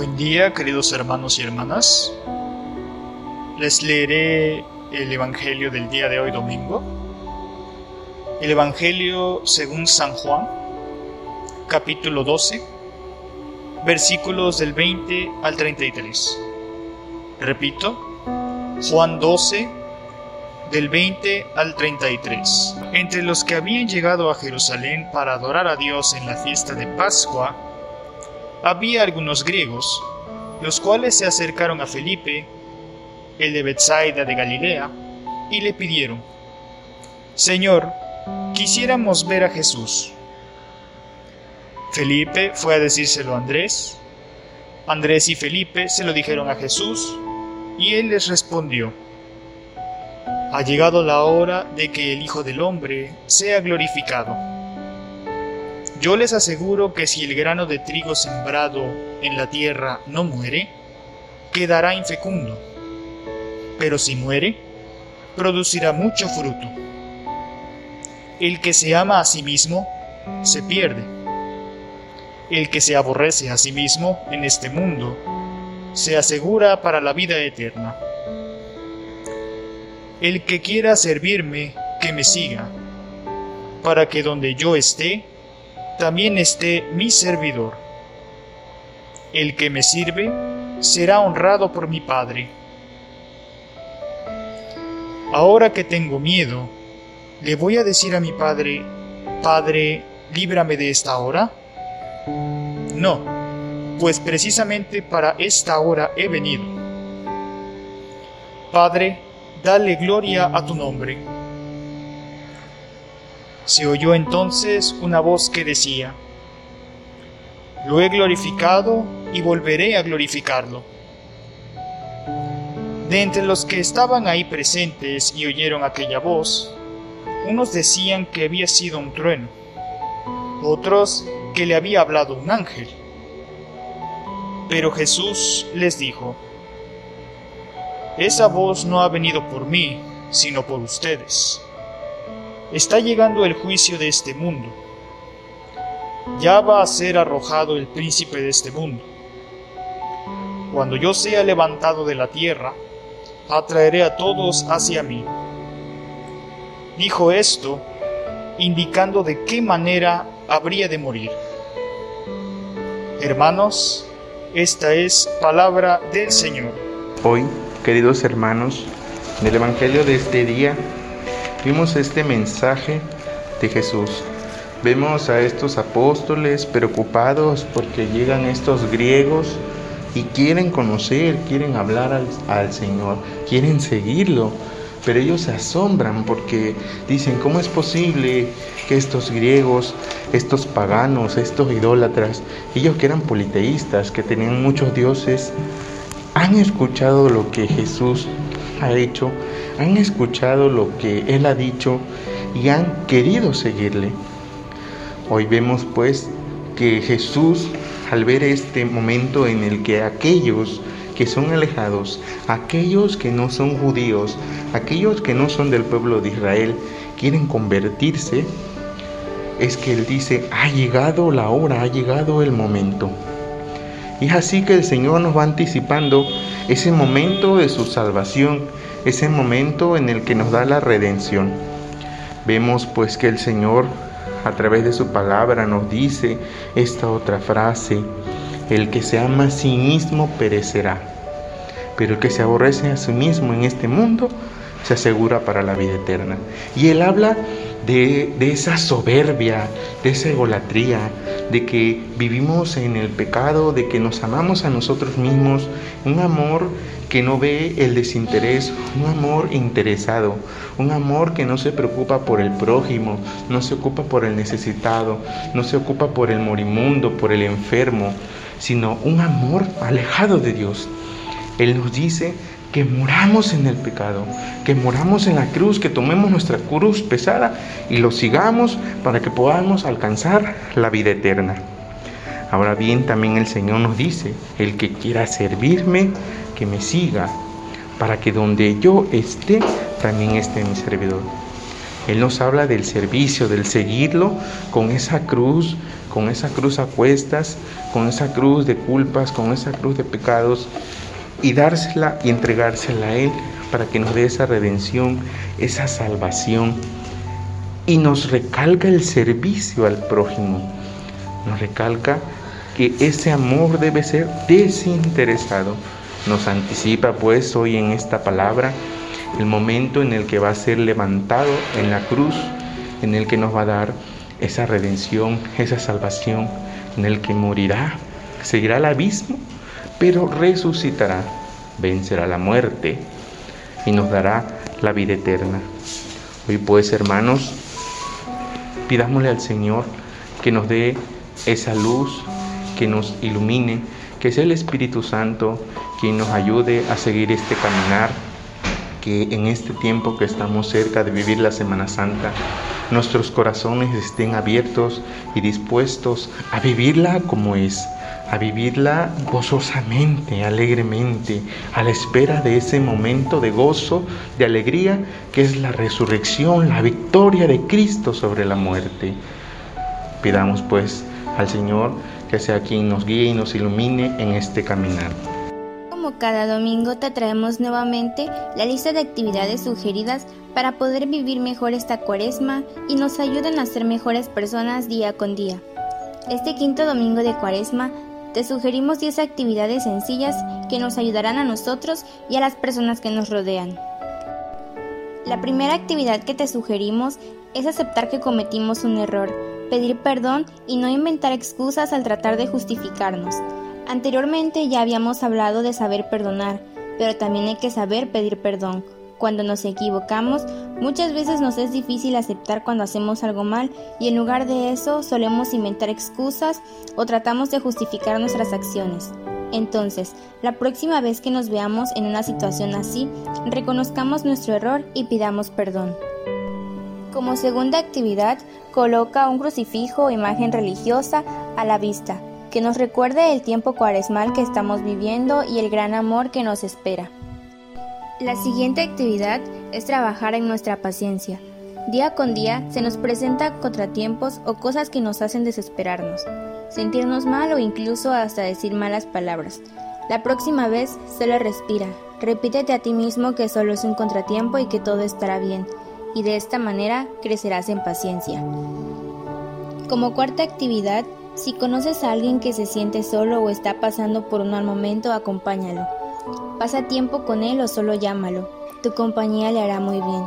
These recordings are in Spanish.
Buen día, queridos hermanos y hermanas. Les leeré el Evangelio del día de hoy domingo. El Evangelio según San Juan, capítulo 12, versículos del 20 al 33. Repito, Juan 12, del 20 al 33. Entre los que habían llegado a Jerusalén para adorar a Dios en la fiesta de Pascua, había algunos griegos, los cuales se acercaron a Felipe, el de Bethsaida de Galilea, y le pidieron, Señor, quisiéramos ver a Jesús. Felipe fue a decírselo a Andrés. Andrés y Felipe se lo dijeron a Jesús, y él les respondió, Ha llegado la hora de que el Hijo del Hombre sea glorificado. Yo les aseguro que si el grano de trigo sembrado en la tierra no muere, quedará infecundo, pero si muere, producirá mucho fruto. El que se ama a sí mismo, se pierde. El que se aborrece a sí mismo en este mundo, se asegura para la vida eterna. El que quiera servirme, que me siga, para que donde yo esté, también esté mi servidor. El que me sirve será honrado por mi Padre. Ahora que tengo miedo, ¿le voy a decir a mi Padre, Padre, líbrame de esta hora? No, pues precisamente para esta hora he venido. Padre, dale gloria a tu nombre. Se oyó entonces una voz que decía, Lo he glorificado y volveré a glorificarlo. De entre los que estaban ahí presentes y oyeron aquella voz, unos decían que había sido un trueno, otros que le había hablado un ángel. Pero Jesús les dijo, Esa voz no ha venido por mí, sino por ustedes está llegando el juicio de este mundo. Ya va a ser arrojado el príncipe de este mundo. Cuando yo sea levantado de la tierra, atraeré a todos hacia mí. Dijo esto, indicando de qué manera habría de morir. Hermanos, esta es palabra del Señor. Hoy, queridos hermanos, en el Evangelio de este día, Vimos este mensaje de Jesús. Vemos a estos apóstoles preocupados porque llegan estos griegos y quieren conocer, quieren hablar al, Señor, quieren seguirlo. Pero ellos se asombran porque dicen, ¿cómo es posible que estos griegos, estos paganos, estos idólatras, ellos que eran politeístas, que tenían muchos dioses, han escuchado lo que Jesús ha hecho, han escuchado lo que Él ha dicho y han querido seguirle. Hoy vemos pues que Jesús, al ver este momento en el que aquellos que son alejados, aquellos que no son judíos, aquellos que no son del pueblo de Israel, quieren convertirse, es que Él dice, ha llegado la hora, ha llegado el momento. Y es así que el Señor nos va anticipando ese momento de su salvación, ese momento en el que nos da la redención. Vemos pues que el Señor a través de su palabra nos dice esta otra frase, el que se ama a sí mismo perecerá, pero el que se aborrece a sí mismo en este mundo se asegura para la vida eterna. Y él habla de, de, esa soberbia, de esa egolatría, de que vivimos en el pecado, de que nos amamos a nosotros mismos, un amor que no ve el desinterés, un amor interesado, un amor que no se preocupa por el prójimo, no se ocupa por el necesitado, no se ocupa por el morimundo, por el enfermo, sino un amor alejado de Dios. Él nos dice que moramos en el pecado, que moramos en la cruz, que tomemos nuestra cruz pesada y lo sigamos para que podamos alcanzar la vida eterna. Ahora bien, también el Señor nos dice, el que quiera servirme, que me siga, para que donde yo esté, también esté mi servidor. Él nos habla del servicio, del seguirlo con esa cruz, con esa cruz a cuestas, con esa cruz de culpas, con esa cruz de pecados, y dársela y entregársela a Él para que nos dé esa redención, esa salvación. Y nos recalca el servicio al prójimo. Nos recalca que ese amor debe ser desinteresado. Nos anticipa pues hoy en esta palabra el momento en el que va a ser levantado en la cruz, en el que nos va a dar esa redención, esa salvación, en el que morirá, seguirá al abismo, pero resucitará, vencerá la muerte y nos dará la vida eterna. Hoy pues, hermanos, pidámosle al Señor que nos dé esa luz, que nos ilumine, que sea el Espíritu Santo quien nos ayude a seguir este caminar, que en este tiempo que estamos cerca de vivir la Semana Santa, nuestros corazones estén abiertos y dispuestos a vivirla como es, a vivirla gozosamente, alegremente, a la espera de ese momento de gozo, de alegría, que es la resurrección, la victoria de Cristo sobre la muerte. Pidamos pues al Señor que sea quien nos guíe y nos ilumine en este caminar. Como cada domingo te traemos nuevamente la lista de actividades sugeridas para poder vivir mejor esta cuaresma y nos ayuden a ser mejores personas día con día. Este quinto domingo de cuaresma te sugerimos 10 actividades sencillas que nos ayudarán a nosotros y a las personas que nos rodean. La primera actividad que te sugerimos es aceptar que cometimos un error, pedir perdón y no inventar excusas al tratar de justificarnos. Anteriormente ya habíamos hablado de saber perdonar, pero también hay que saber pedir perdón. Cuando nos equivocamos, muchas veces nos es difícil aceptar cuando hacemos algo mal y en lugar de eso solemos inventar excusas o tratamos de justificar nuestras acciones. Entonces, la próxima vez que nos veamos en una situación así, reconozcamos nuestro error y pidamos perdón. Como segunda actividad, coloca un crucifijo o imagen religiosa a la vista, que nos recuerde el tiempo cuaresmal que estamos viviendo y el gran amor que nos espera. La siguiente actividad es trabajar en nuestra paciencia. Día con día se nos presentan contratiempos o cosas que nos hacen desesperarnos, sentirnos mal o incluso hasta decir malas palabras. La próxima vez solo respira, repítete a ti mismo que solo es un contratiempo y que todo estará bien, y de esta manera crecerás en paciencia. Como cuarta actividad, si conoces a alguien que se siente solo o está pasando por un mal momento, acompáñalo. Pasa tiempo con él o solo llámalo. Tu compañía le hará muy bien.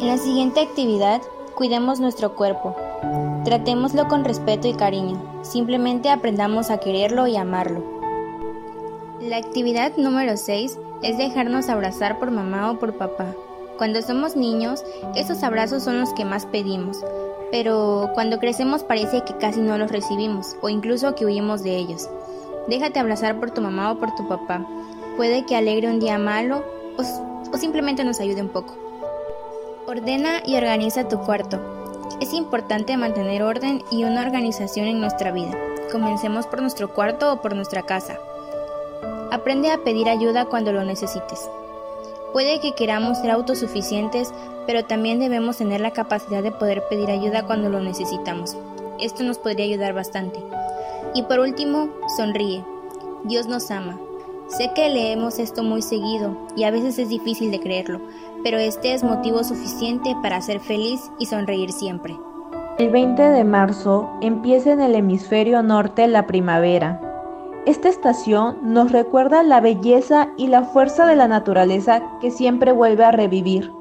En la siguiente actividad, cuidemos nuestro cuerpo. Tratémoslo con respeto y cariño. Simplemente aprendamos a quererlo y amarlo. La actividad número 6 es dejarnos abrazar por mamá o por papá. Cuando somos niños, esos abrazos son los que más pedimos, pero cuando crecemos parece que casi no los recibimos o incluso que huimos de ellos. Déjate abrazar por tu mamá o por tu papá. Puede que alegre un día malo o, simplemente nos ayude un poco. Ordena y organiza tu cuarto. Es importante mantener orden y una organización en nuestra vida. Comencemos por nuestro cuarto o por nuestra casa. Aprende a pedir ayuda cuando lo necesites. Puede que queramos ser autosuficientes, pero también debemos tener la capacidad de poder pedir ayuda cuando lo necesitamos. Esto nos podría ayudar bastante. Y por último, sonríe. Dios nos ama. Sé que leemos esto muy seguido y a veces es difícil de creerlo, pero este es motivo suficiente para ser feliz y sonreír siempre. El 20 de marzo empieza en el hemisferio norte la primavera. Esta estación nos recuerda la belleza y la fuerza de la naturaleza que siempre vuelve a revivir.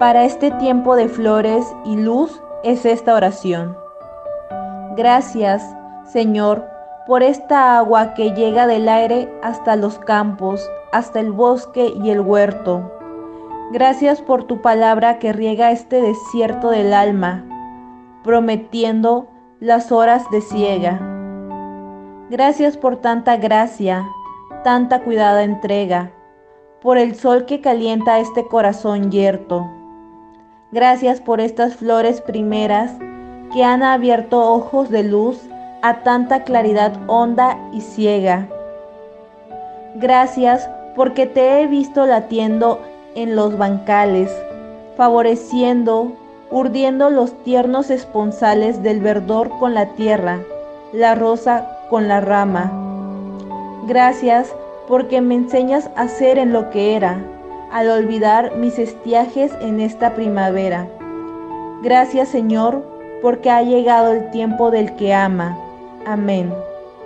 Para este tiempo de flores y luz es esta oración. Gracias, Señor, por esta agua que llega del aire hasta los campos, hasta el bosque y el huerto. Gracias por tu palabra que riega este desierto del alma, prometiendo las horas de ciega. Gracias por tanta gracia, tanta cuidada entrega, por el sol que calienta este corazón yerto. Gracias por estas flores primeras que han abierto ojos de luz a tanta claridad honda y ciega. Gracias porque te he visto latiendo en los bancales, favoreciendo urdiendo los tiernos esponsales del verdor con la tierra, la rosa con la rama. Gracias porque me enseñas a ser en lo que era, al olvidar mis estiajes en esta primavera. Gracias Señor, porque ha llegado el tiempo del que ama. Amén.